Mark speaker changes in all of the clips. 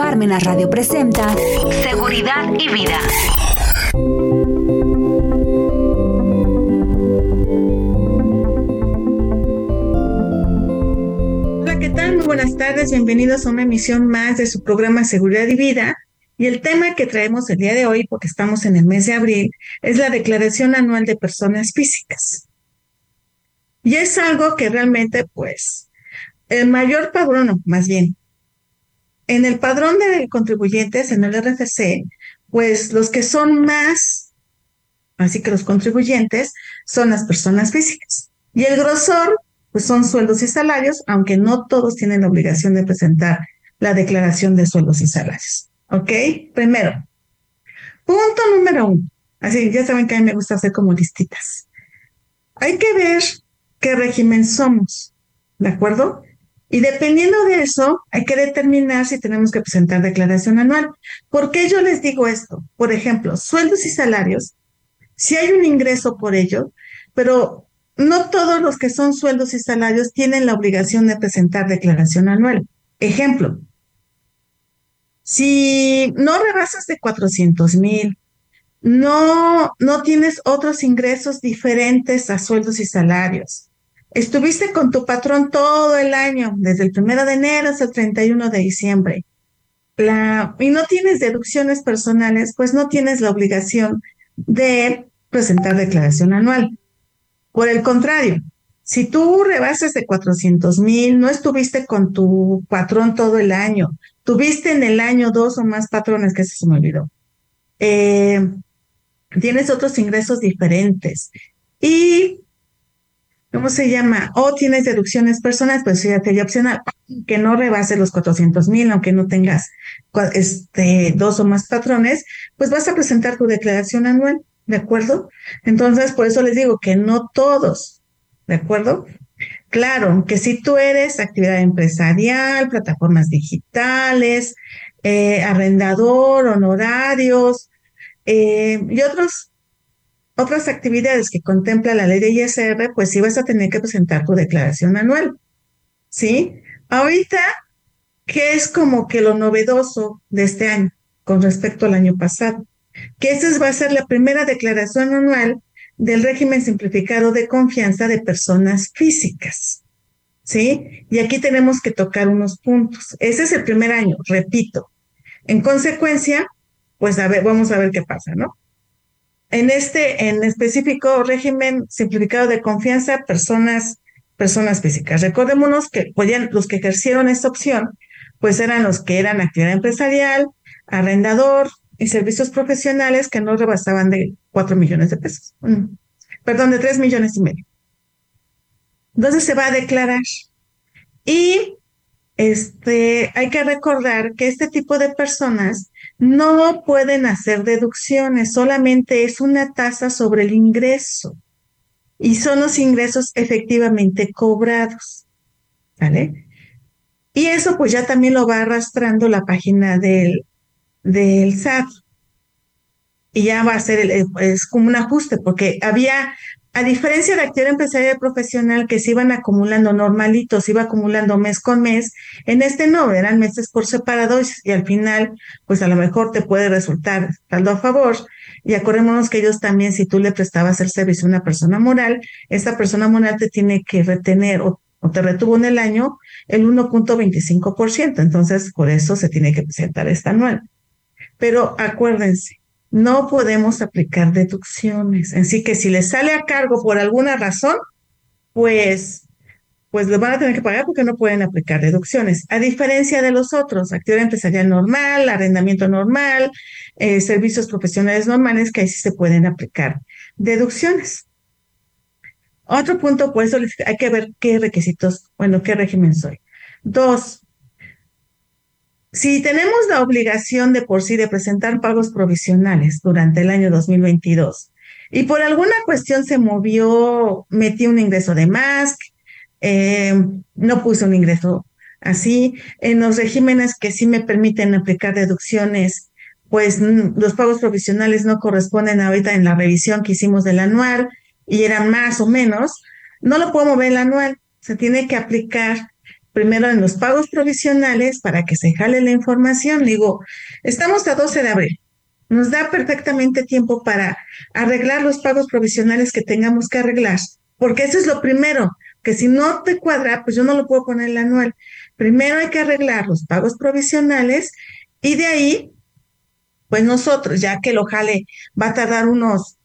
Speaker 1: Parmenas Radio presenta Seguridad y Vida.
Speaker 2: Hola, ¿qué tal? Muy buenas tardes, bienvenidos a una emisión más de su programa Seguridad y Vida. Y el tema que traemos el día de hoy, porque estamos en el mes de abril, es la Declaración Anual de Personas Físicas. Y es algo que realmente, pues, el mayor padrón, más bien, en el padrón de contribuyentes, en el RFC, pues los que son más, así que los contribuyentes, son las personas físicas. Y el grosor, pues son sueldos y salarios, aunque no todos tienen la obligación de presentar la declaración de sueldos y salarios. ¿Ok? Primero, punto número uno. Así, ya saben que a mí me gusta hacer como listitas. Hay que ver qué régimen somos, ¿de acuerdo? Y dependiendo de eso, hay que determinar si tenemos que presentar declaración anual. ¿Por qué yo les digo esto? Por ejemplo, sueldos y salarios, si hay un ingreso por ello, pero no todos los que son sueldos y salarios tienen la obligación de presentar declaración anual. Ejemplo, si no rebasas de 400 mil, no, no tienes otros ingresos diferentes a sueldos y salarios, Estuviste con tu patrón todo el año, desde el primero de enero hasta el 31 de diciembre. Y no tienes deducciones personales, pues no tienes la obligación de presentar declaración anual. Por el contrario, si tú rebases de 400 mil, no estuviste con tu patrón todo el año, tuviste en el año dos o más patrones, que se me olvidó, eh, tienes otros ingresos diferentes y ¿cómo se llama? O tienes deducciones personales, pues ya sería opcional, que no rebase los 400 mil, aunque no tengas este, dos o más patrones, pues vas a presentar tu declaración anual, ¿de acuerdo? Entonces, por eso les digo que no todos, ¿de acuerdo? Claro, que si tú eres actividad empresarial, plataformas digitales, eh, arrendador, honorarios eh, y otros otras actividades que contempla la ley de ISR, pues sí vas a tener que presentar tu declaración anual. ¿Sí? Ahorita, ¿qué es como que lo novedoso de este año con respecto al año pasado? Que esa va a ser la primera declaración anual del régimen simplificado de confianza de personas físicas. ¿Sí? Y aquí tenemos que tocar unos puntos. Ese es el primer año, repito. En consecuencia, pues a ver, vamos a ver qué pasa, ¿no? En este, en específico régimen simplificado de confianza, personas, personas físicas. Recordémonos que podían, los que ejercieron esta opción, pues eran los que eran actividad empresarial, arrendador y servicios profesionales que no rebasaban de cuatro millones de pesos. Perdón, de tres millones y medio. Entonces se va a declarar. Y este, hay que recordar que este tipo de personas no pueden hacer deducciones, solamente es una tasa sobre el ingreso y son los ingresos efectivamente cobrados. ¿Vale? Y eso pues ya también lo va arrastrando la página del, del SAT. Y ya va a ser, el, es como un ajuste, porque había a diferencia de actividad empresarial profesional que se iban acumulando normalitos, se iba acumulando mes con mes, en este no, eran meses por separado y, al final, pues a lo mejor te puede resultar saldo a favor. Y acordémonos que ellos también, si tú le prestabas el servicio a una persona moral, esta persona moral te tiene que retener o, o te retuvo en el año el 1.25%. Entonces, por eso se tiene que presentar esta anual. Pero acuérdense, no podemos aplicar deducciones. Así que si les sale a cargo por alguna razón, pues, pues lo van a tener que pagar porque no pueden aplicar deducciones. A diferencia de los otros, actividad empresarial normal, arrendamiento normal, eh, servicios profesionales normales, que ahí sí se pueden aplicar deducciones. Otro punto, por eso hay que ver qué requisitos, bueno, qué régimen soy. Dos, si tenemos la obligación de por sí de presentar pagos provisionales durante el año 2022 y por alguna cuestión se movió, metí un ingreso de más, eh, no puse un ingreso así, en los regímenes que sí me permiten aplicar deducciones, pues los pagos provisionales no corresponden ahorita en la revisión que hicimos del anual y eran más o menos, no lo puedo mover el anual, se tiene que aplicar primero en los pagos provisionales para que se jale la información. Digo, estamos a 12 de abril. Nos da perfectamente tiempo para arreglar los pagos provisionales que tengamos que arreglar, porque eso es lo primero, que si no te cuadra, pues yo no lo puedo poner el anual. Primero hay que arreglar los pagos provisionales y de ahí, pues nosotros, ya que lo jale, va a tardar unos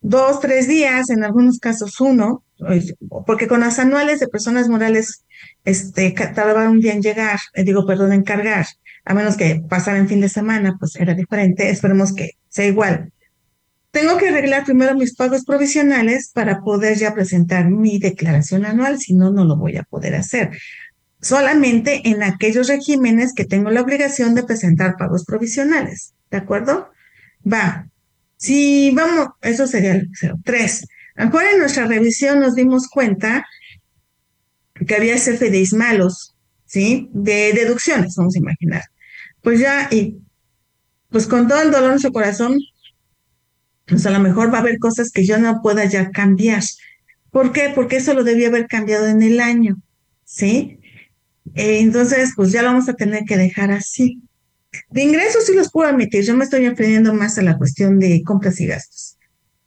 Speaker 2: dos, tres días, en algunos casos uno, porque con las anuales de personas morales, este, tardaba un día en llegar, eh, digo, perdón, en cargar, a menos que pasara en fin de semana, pues era diferente, esperemos que sea igual. Tengo que arreglar primero mis pagos provisionales para poder ya presentar mi declaración anual, si no, no lo voy a poder hacer. Solamente en aquellos regímenes que tengo la obligación de presentar pagos provisionales, ¿de acuerdo? Va, si vamos, eso sería el Tres, ahora en nuestra revisión nos dimos cuenta que había CFDIs malos, ¿sí? De deducciones, vamos a imaginar. Pues ya, y pues con todo el dolor en su corazón, pues a lo mejor va a haber cosas que yo no pueda ya cambiar. ¿Por qué? Porque eso lo debía haber cambiado en el año, ¿sí? Eh, entonces, pues ya lo vamos a tener que dejar así. De ingresos sí los puedo admitir, yo me estoy enfrentando más a la cuestión de compras y gastos.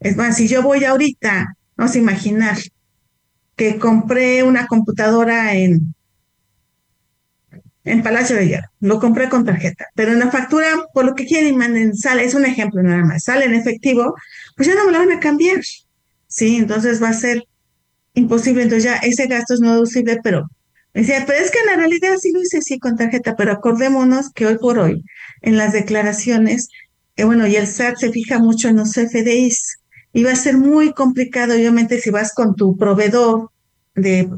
Speaker 2: Es más, si yo voy ahorita, vamos a imaginar que compré una computadora en, en Palacio de Hierro, lo compré con tarjeta, pero en la factura, por lo que quieren, manden, sale, es un ejemplo nada más, sale en efectivo, pues ya no me lo van a cambiar. Sí, entonces va a ser imposible, entonces ya ese gasto es no deducible, pero Decía, pero es que en la realidad sí lo hice sí con tarjeta, pero acordémonos que hoy por hoy, en las declaraciones, eh, bueno, y el SAT se fija mucho en los FDIs, y va a ser muy complicado, obviamente, si vas con tu proveedor de,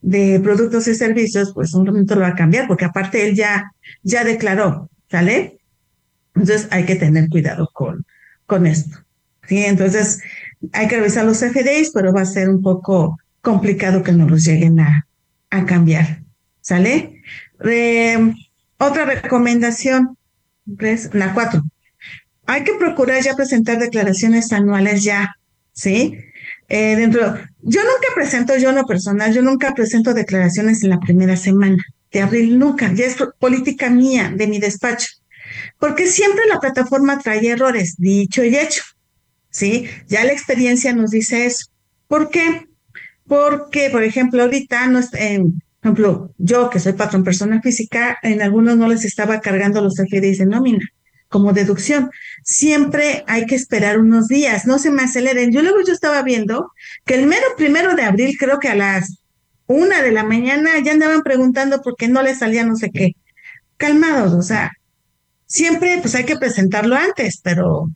Speaker 2: de productos y servicios, pues un momento lo va a cambiar, porque aparte él ya, ya declaró, ¿sale? Entonces hay que tener cuidado con, con esto. ¿sí? Entonces hay que revisar los FDIs, pero va a ser un poco complicado que no los lleguen a, a cambiar. ¿Sale? otra recomendación, la cuatro. Hay que procurar ya presentar declaraciones anuales ya, ¿sí? Eh, dentro, yo nunca presento, yo no personal, yo nunca presento declaraciones en la primera semana de abril, nunca, ya es política mía, de mi despacho, porque siempre la plataforma trae errores, dicho y hecho, ¿sí? Ya la experiencia nos dice eso. ¿Por qué? porque, por ejemplo, ahorita, no, en, por ejemplo, yo que soy patrón persona física, en algunos no les estaba cargando los FDIs de nómina como deducción. Siempre hay que esperar unos días, no se me aceleren. Yo luego yo estaba viendo que el mero primero de abril, creo que a las una de la mañana, ya andaban preguntando por qué no les salía no sé qué. Calmados, o sea, siempre pues hay que presentarlo antes, pero,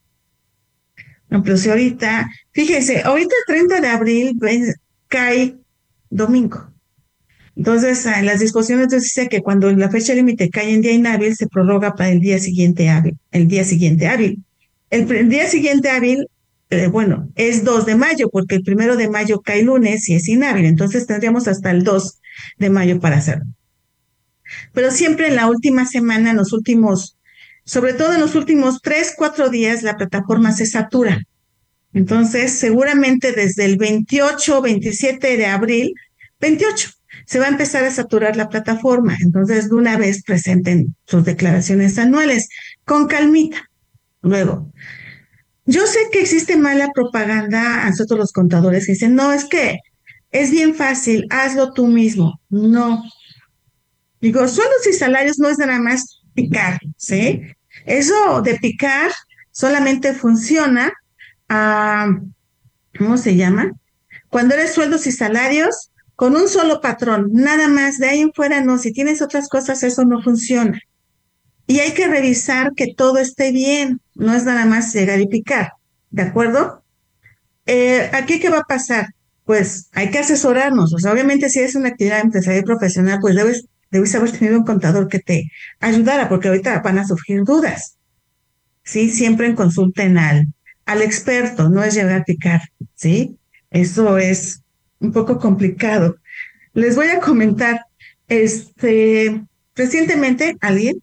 Speaker 2: por ejemplo, si ahorita, fíjense, ahorita el 30 de abril cae domingo. Entonces, en las disposiciones dice que cuando la fecha límite cae en día inhábil, se prorroga para el día siguiente hábil, el día siguiente hábil. El, día siguiente hábil, eh, bueno, es 2 de mayo, porque el primero de mayo cae lunes y es inhábil, entonces tendríamos hasta el 2 de mayo para hacerlo. Pero siempre en la última semana, en los últimos, sobre todo en los últimos 3, 4 días, la plataforma se satura. Entonces, seguramente desde el 28, 27 de abril, 28, se va a empezar a saturar la plataforma. Entonces, de una vez presenten sus declaraciones anuales con calmita. Luego, yo sé que existe mala propaganda a nosotros los contadores que dicen, no, es que es bien fácil, hazlo tú mismo. No. Digo, sueldos y salarios no es nada más picar, ¿sí? Eso de picar solamente funciona ¿cómo se llama? Cuando eres sueldos y salarios, con un solo patrón, nada más, de ahí en fuera no, si tienes otras cosas, eso no funciona. Y hay que revisar que todo esté bien, no es nada más llegar y picar, ¿de acuerdo? Eh, ¿Aquí qué va a pasar? Pues hay que asesorarnos, o sea, obviamente si es una actividad empresarial profesional, pues debes, debes haber tenido un contador que te ayudara, porque ahorita van a surgir dudas. Sí, siempre en consulten al, al experto, no es llegar a picar, ¿sí? Eso es un poco complicado. Les voy a comentar, este, recientemente alguien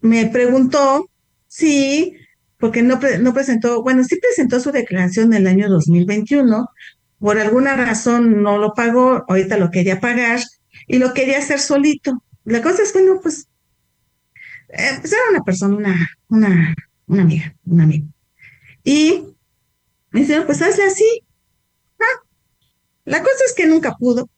Speaker 2: me preguntó si, porque no, no presentó, bueno, sí presentó su declaración del año 2021, por alguna razón no lo pagó, ahorita lo quería pagar, y lo quería hacer solito. La cosa es, bueno, pues, eh, pues era una persona, una, una, una amiga, un amigo. Y me dice, pues hazle así. La cosa es que nunca pudo.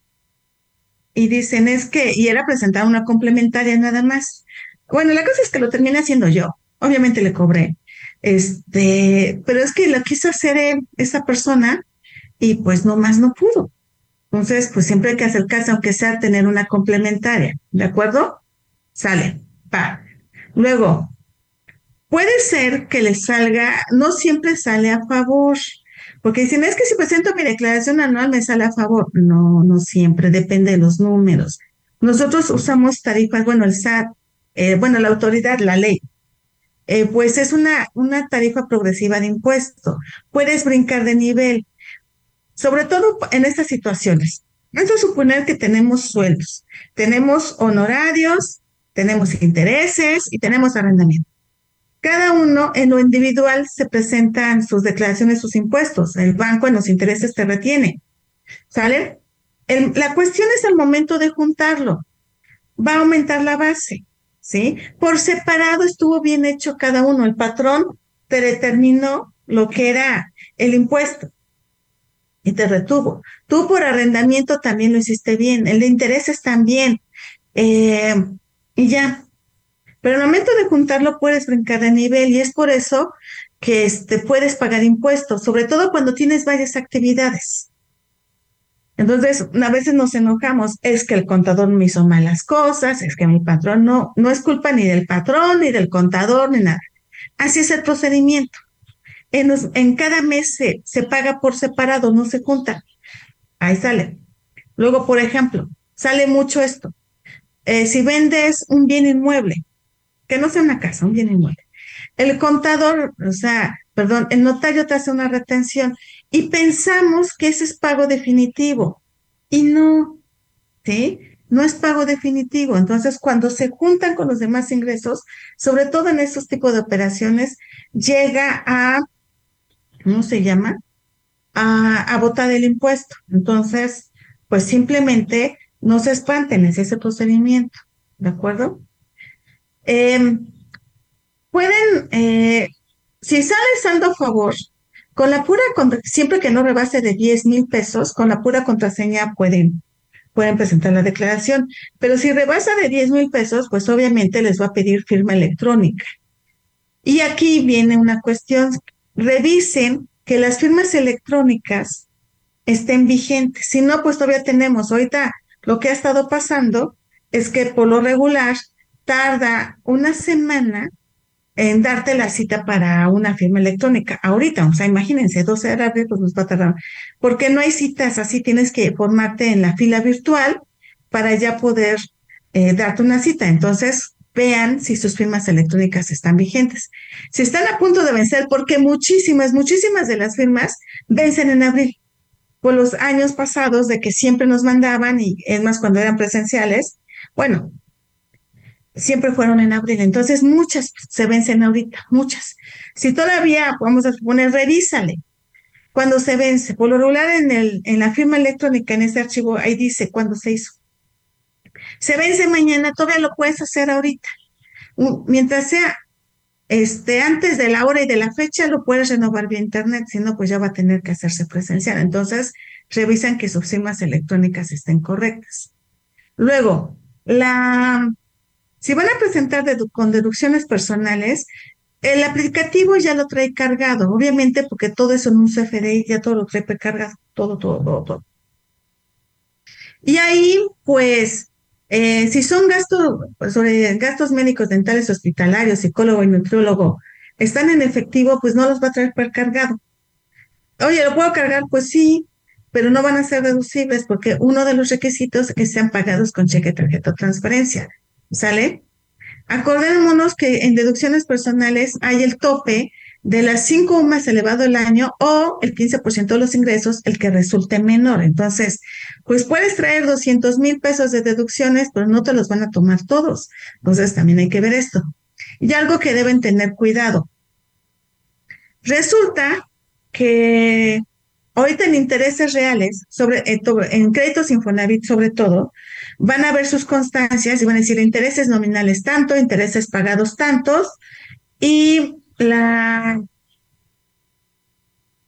Speaker 2: Y dicen, es que, y era presentar una complementaria nada más. Bueno, la cosa es que lo terminé haciendo yo. Obviamente le cobré. Este, pero es que lo quiso hacer esa persona, y pues nomás no pudo. Entonces, pues siempre hay que acercarse, aunque sea tener una complementaria, ¿de acuerdo? Sale, pa. Luego, puede ser que le salga, no siempre sale a favor, porque dicen, es que si presento mi declaración anual me sale a favor. No, no siempre, depende de los números. Nosotros usamos tarifas, bueno, el SAT, eh, bueno, la autoridad, la ley, eh, pues es una, una tarifa progresiva de impuesto. Puedes brincar de nivel, sobre todo en estas situaciones. Vamos a suponer que tenemos sueldos, tenemos honorarios, tenemos intereses y tenemos arrendamiento. Cada uno en lo individual se presentan sus declaraciones, sus impuestos. El banco en los intereses te retiene. ¿Sale? la cuestión es el momento de juntarlo. Va a aumentar la base. ¿sí? Por separado estuvo bien hecho cada uno. El patrón te determinó lo que era el impuesto y te retuvo. Tú por arrendamiento también lo hiciste bien, el de intereses también. Eh, y ya. Pero el momento de juntarlo puedes brincar de nivel y es por eso que este, puedes pagar impuestos, sobre todo cuando tienes varias actividades. Entonces, a veces nos enojamos, es que el contador me hizo malas cosas, es que mi patrón no, no es culpa ni del patrón, ni del contador, ni nada. Así es el procedimiento. En, en cada mes se, se, paga por separado, no se junta. Ahí sale. Luego, por ejemplo, sale mucho esto. Eh, si vendes un bien inmueble, que no sea una casa, un bien inmueble, el contador, o sea, perdón, el notario te hace una retención y pensamos que ese es pago definitivo y no, ¿sí? No es pago definitivo. Entonces, cuando se juntan con los demás ingresos, sobre todo en estos tipos de operaciones, llega a, ¿cómo se llama? A, a votar el impuesto. Entonces, pues simplemente no se espanten, es ese procedimiento, ¿de acuerdo? Eh, pueden, eh, si sale saldo a favor, con la pura, siempre que no rebase de 10 mil pesos, con la pura contraseña pueden, pueden presentar la declaración. Pero si rebasa de 10 mil pesos, pues obviamente les va a pedir firma electrónica. Y aquí viene una cuestión. Revisen que las firmas electrónicas estén vigentes. Si no, pues todavía tenemos. Ahorita lo que ha estado pasando es que por lo regular tarda una semana en darte la cita para una firma electrónica. Ahorita, o sea, imagínense, 12 de abril, pues nos va a tardar. Porque no hay citas así, tienes que formarte en la fila virtual para ya poder eh, darte una cita. Entonces, vean si sus firmas electrónicas están vigentes. Si están a punto de vencer, porque muchísimas, muchísimas de las firmas vencen en abril. Por los años pasados de que siempre nos mandaban, y es más cuando eran presenciales, bueno, siempre fueron en abril. Entonces, muchas se vencen ahorita, muchas. Si todavía, vamos a suponer, revísale. Cuando se vence, por lo regular en, el, en la firma electrónica, en ese archivo, ahí dice cuándo se hizo. Se vence mañana, todavía lo puedes hacer ahorita. Mientras sea este, antes de la hora y de la fecha, lo puedes renovar vía internet, si no, pues ya va a tener que hacerse presencial. Entonces, revisan que sus firmas electrónicas estén correctas. Luego, la si van a presentar con deducciones personales, el aplicativo ya lo trae cargado, obviamente porque todo eso en un CFDI ya todo lo trae precargado, todo, todo, todo, todo. Y ahí, pues, eh, si son gastos, sobre gastos médicos, dentales, hospitalarios, psicólogo y nutriólogo, están en efectivo, pues no los va a traer precargado. Oye, ¿lo puedo cargar? Pues sí, pero no van a ser deducibles porque uno de los requisitos es que sean pagados con cheque, tarjeta o transferencia. ¿Sale? Acordémonos que en deducciones personales hay el tope de las cinco más elevado el año o el 15% de los ingresos, el que resulte menor. Entonces, pues puedes traer 200 mil pesos de deducciones, pero no te los van a tomar todos. Entonces, también hay que ver esto. Y algo que deben tener cuidado. Resulta que ahorita en intereses reales, sobre, en créditos Infonavit sobre todo, van a ver sus constancias y van a decir intereses nominales tanto, intereses pagados tantos, y la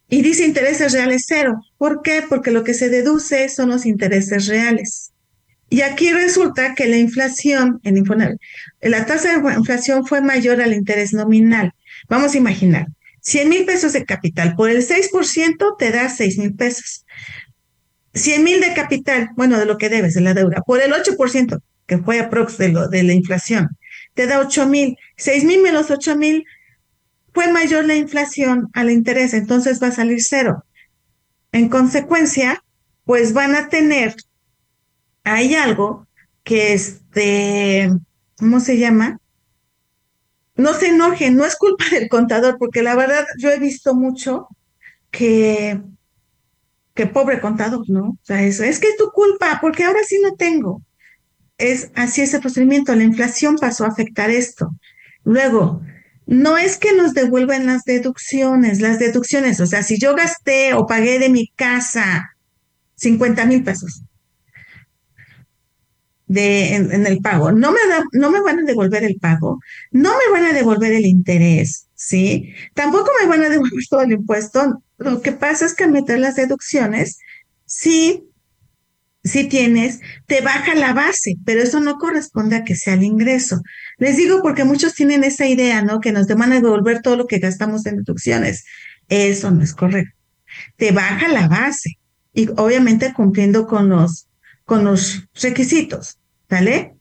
Speaker 2: y dice intereses reales cero. ¿Por qué? Porque lo que se deduce son los intereses reales. Y aquí resulta que la inflación en la tasa de inflación fue mayor al interés nominal. Vamos a imaginar, 100 mil pesos de capital por el 6% te da 6 mil pesos. 100 mil de capital, bueno, de lo que debes, de la deuda, por el 8%, que fue aprox de, lo, de la inflación, te da 8 mil. 6 mil menos 8 mil fue mayor la inflación al interés, entonces va a salir cero. En consecuencia, pues van a tener, hay algo que este, ¿cómo se llama? No se enojen, no es culpa del contador, porque la verdad yo he visto mucho que, que pobre contador, ¿no? O sea, eso es que es tu culpa, porque ahora sí no tengo. Es así ese procedimiento, la inflación pasó a afectar esto. Luego, no es que nos devuelvan las deducciones, las deducciones, o sea, si yo gasté o pagué de mi casa 50 mil pesos de, en, el pago, no me, no me van a devolver el pago, no me van a devolver el interés, ¿sí? Tampoco me van a devolver todo el impuesto. Lo que pasa es que al meter las deducciones, sí si tienes, te baja la base, pero eso no corresponde a que sea el ingreso. Les digo porque muchos tienen esa idea, ¿no? Que nos demandan devolver todo lo que gastamos en deducciones. Eso no es correcto. Te baja la base y obviamente cumpliendo con los, con los requisitos, ¿vale?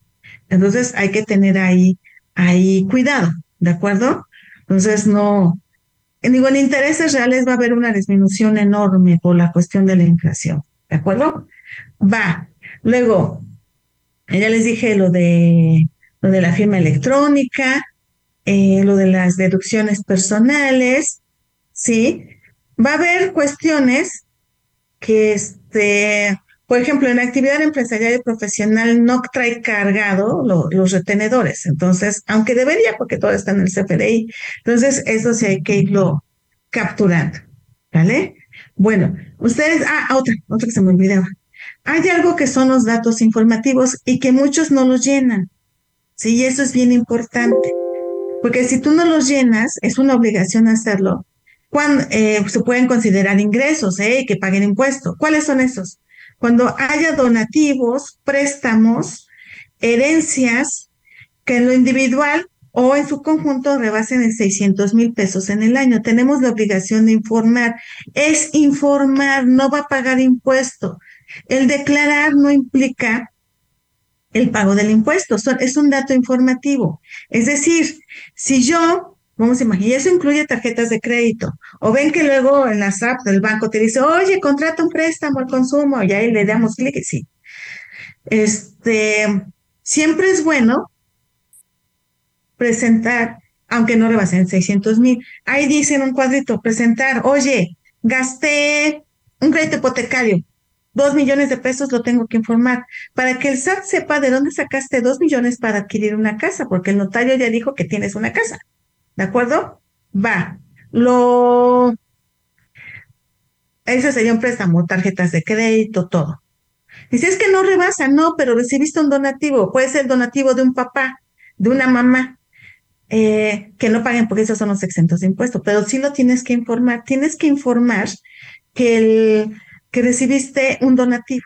Speaker 2: Entonces hay que tener ahí, ahí cuidado, ¿de acuerdo? Entonces no, digo, en intereses reales va a haber una disminución enorme por la cuestión de la inflación, ¿de acuerdo? Va. Luego, ya les dije lo de, lo de la firma electrónica, eh, lo de las deducciones personales, ¿sí? Va a haber cuestiones que, este, por ejemplo, en actividad empresarial y profesional no trae cargado los retenedores. Entonces, aunque debería, porque todo está en el CFDI, entonces eso sí hay que irlo capturando, ¿vale? Bueno, ustedes, ah, otra, otra que se me olvidaba. Hay algo que son los datos informativos y que muchos no los llenan. Sí, y eso es bien importante. Porque si tú no los llenas, es una obligación hacerlo. Cuando, eh, se pueden considerar ingresos, eh, que paguen impuestos. ¿Cuáles son esos? Cuando haya donativos, préstamos, herencias, que en lo individual o en su conjunto rebasen en 600 mil pesos en el año. Tenemos la obligación de informar. Es informar, no va a pagar impuesto. El declarar no implica el pago del impuesto, es un dato informativo. Es decir, si yo, vamos a imaginar, eso incluye tarjetas de crédito, o ven que luego en las apps del banco te dice, oye, contrata un préstamo al consumo, y ahí le damos clic y sí. Este, siempre es bueno presentar, aunque no rebasen 600 mil. Ahí dice en un cuadrito, presentar, oye, gasté un crédito hipotecario, dos millones de pesos lo tengo que informar para que el SAT sepa de dónde sacaste dos millones para adquirir una casa, porque el notario ya dijo que tienes una casa. ¿De acuerdo? Va. Lo. Ese sería un préstamo, tarjetas de crédito, todo. Dice, es que no rebasa, no, pero recibiste un donativo. Puede ser donativo de un papá, de una mamá, eh, que no paguen porque esos son los exentos de impuestos, pero sí lo tienes que informar. Tienes que informar que el, que recibiste un donativo,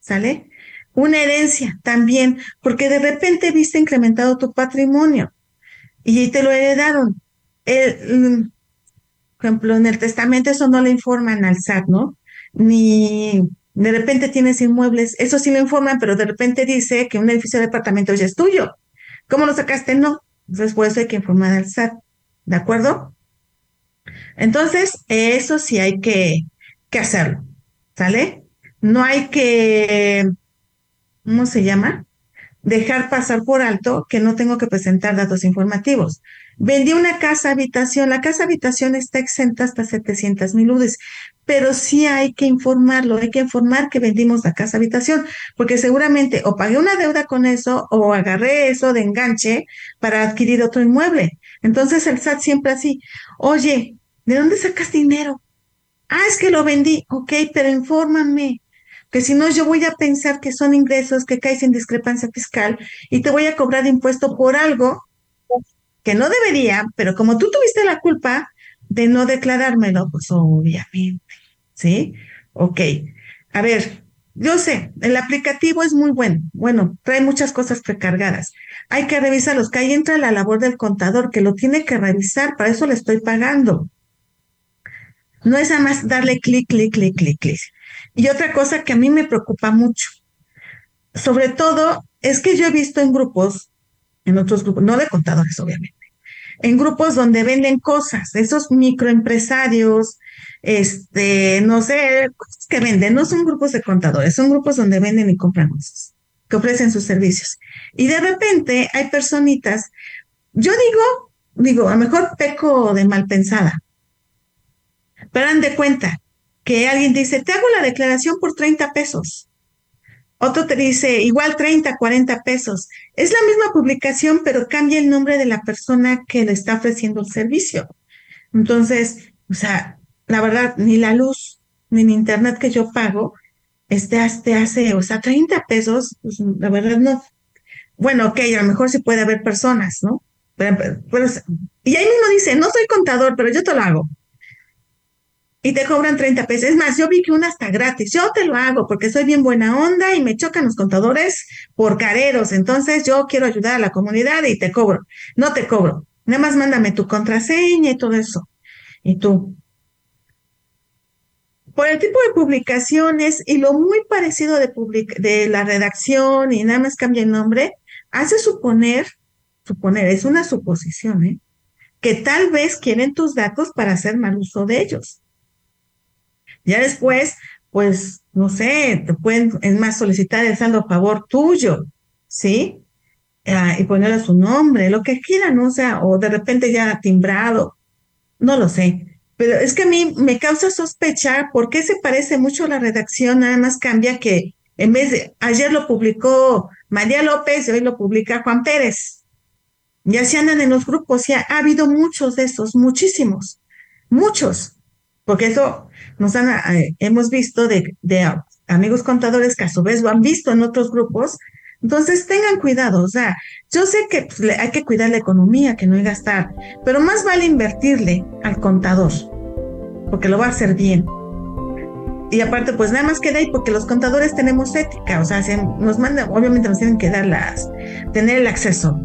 Speaker 2: ¿sale? Una herencia también, porque de repente viste incrementado tu patrimonio y te lo heredaron. El, por ejemplo, en el testamento eso no le informan al SAT, ¿no? Ni de repente tienes inmuebles, eso sí lo informan, pero de repente dice que un edificio de departamento ya es tuyo. ¿Cómo lo sacaste? No. Entonces, por eso hay que informar al SAT. ¿De acuerdo? Entonces, eso sí hay que, que hacerlo. ¿Sale? No hay que, ¿cómo se llama? Dejar pasar por alto que no tengo que presentar datos informativos. Vendí una casa habitación, la casa habitación está exenta hasta 700 mil UDIs, pero sí hay que informarlo, hay que informar que vendimos la casa habitación, porque seguramente o pagué una deuda con eso o agarré eso de enganche para adquirir otro inmueble. Entonces el SAT siempre así, oye, ¿de dónde sacas dinero? Ah, es que lo vendí. Ok, pero infórmame. Que si no yo voy a pensar que son ingresos que caen sin discrepancia fiscal y te voy a cobrar impuesto por algo que no debería, pero como tú tuviste la culpa de no declarármelo, pues obviamente, ¿sí? Ok, a ver, yo sé, el aplicativo es muy bueno, bueno, trae muchas cosas precargadas. Hay que revisarlos, que ahí entra la labor del contador, que lo tiene que revisar, para eso le estoy pagando. No es nada más darle clic, clic, clic, clic, clic. Y otra cosa que a mí me preocupa mucho, sobre todo, es que yo he visto en grupos, en otros grupos, no de contadores, obviamente, en grupos donde venden cosas, esos microempresarios, este, no sé, cosas que venden, no son grupos de contadores, son grupos donde venden y compran cosas, que ofrecen sus servicios. Y de repente hay personitas, yo digo, digo, a lo mejor peco de mal pensada, pero dan de cuenta que alguien dice, te hago la declaración por 30 pesos. Otro te dice, igual 30, 40 pesos. Es la misma publicación, pero cambia el nombre de la persona que le está ofreciendo el servicio. Entonces, o sea, la verdad, ni la luz, ni el internet que yo pago, este, este hace, o sea, 30 pesos, pues la verdad no. Bueno, ok, a lo mejor sí puede haber personas, ¿no? Pero, y ahí mismo dice, no soy contador, pero yo te lo hago y te cobran 30 pesos. Es más, yo vi que una está gratis. Yo te lo hago porque soy bien buena onda y me chocan los contadores por careros. Entonces yo quiero ayudar a la comunidad y te cobro. No te cobro. Nada más mándame tu contraseña y todo eso. Y tú. Por el tipo de publicaciones y lo muy parecido de, de la redacción y nada más cambia el nombre, hace suponer, suponer, es una suposición, ¿eh? que tal vez quieren tus datos para hacer mal uso de ellos. Ya después, pues, no sé, te pueden, es más, solicitar el saldo a favor tuyo, ¿sí? Ah, y ponerle su nombre, lo que quieran, o sea, o de repente ya timbrado, no lo sé. Pero es que a mí me causa sospechar por qué se parece mucho a la redacción, nada más cambia que en vez de, ayer lo publicó María López y hoy lo publica Juan Pérez. Ya se andan en los grupos, ya ha habido muchos de esos, muchísimos, muchos porque eso nos han, eh, hemos visto de, amigos contadores que a su vez lo han visto en otros grupos. Entonces tengan cuidado, o sea, yo sé que pues, hay que cuidar la economía, que no hay gastar, pero más vale invertirle al contador, porque lo va a hacer bien. Y aparte, pues nada más queda ahí porque los contadores tenemos ética, o sea, nos mandan, obviamente nos tienen que dar las, tener el acceso.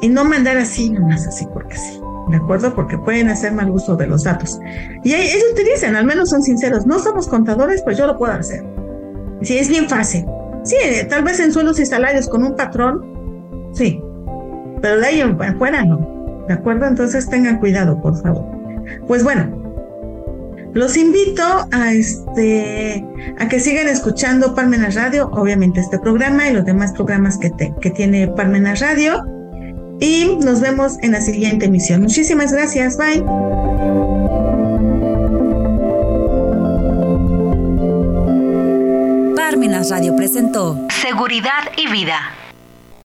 Speaker 2: Y no mandar así nomás, así porque sí. ¿De acuerdo? Porque pueden hacer mal uso de los datos. Y ellos te dicen, al menos son sinceros, no somos contadores, pues yo lo puedo hacer. Sí, es bien fácil. Sí, tal vez en suelos y salarios con un patrón, sí, pero de ahí afuera no, ¿de acuerdo? Entonces tengan cuidado, por favor. Pues bueno, los invito a este a que sigan escuchando Parmenas Radio, obviamente este programa y los demás programas que, que tiene Parmenas Radio y nos vemos en la siguiente emisión. Muchísimas gracias. Bye.
Speaker 1: Parmenas Radio presentó Seguridad y Vida.